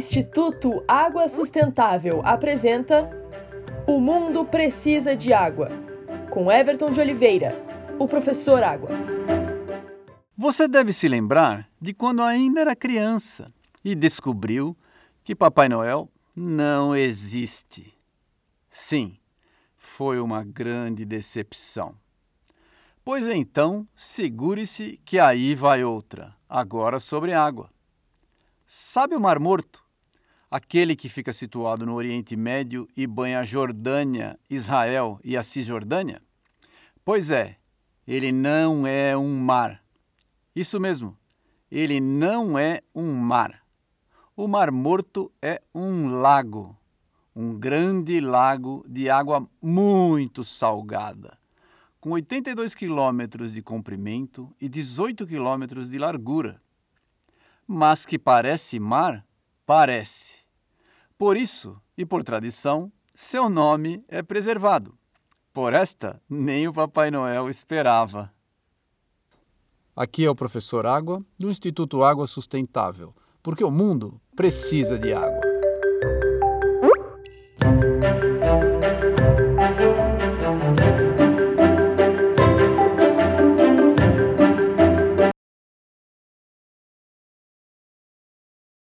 Instituto Água Sustentável apresenta O Mundo Precisa de Água, com Everton de Oliveira, o professor Água. Você deve se lembrar de quando ainda era criança e descobriu que Papai Noel não existe. Sim, foi uma grande decepção. Pois então, segure-se que aí vai outra, agora sobre água. Sabe o Mar Morto? Aquele que fica situado no Oriente Médio e banha a Jordânia, Israel e a Cisjordânia? Pois é, ele não é um mar. Isso mesmo, ele não é um mar. O Mar Morto é um lago, um grande lago de água muito salgada, com 82 quilômetros de comprimento e 18 quilômetros de largura mas que parece mar, parece. Por isso, e por tradição, seu nome é preservado. Por esta, nem o Papai Noel esperava. Aqui é o professor Água, do Instituto Água Sustentável, porque o mundo precisa de água.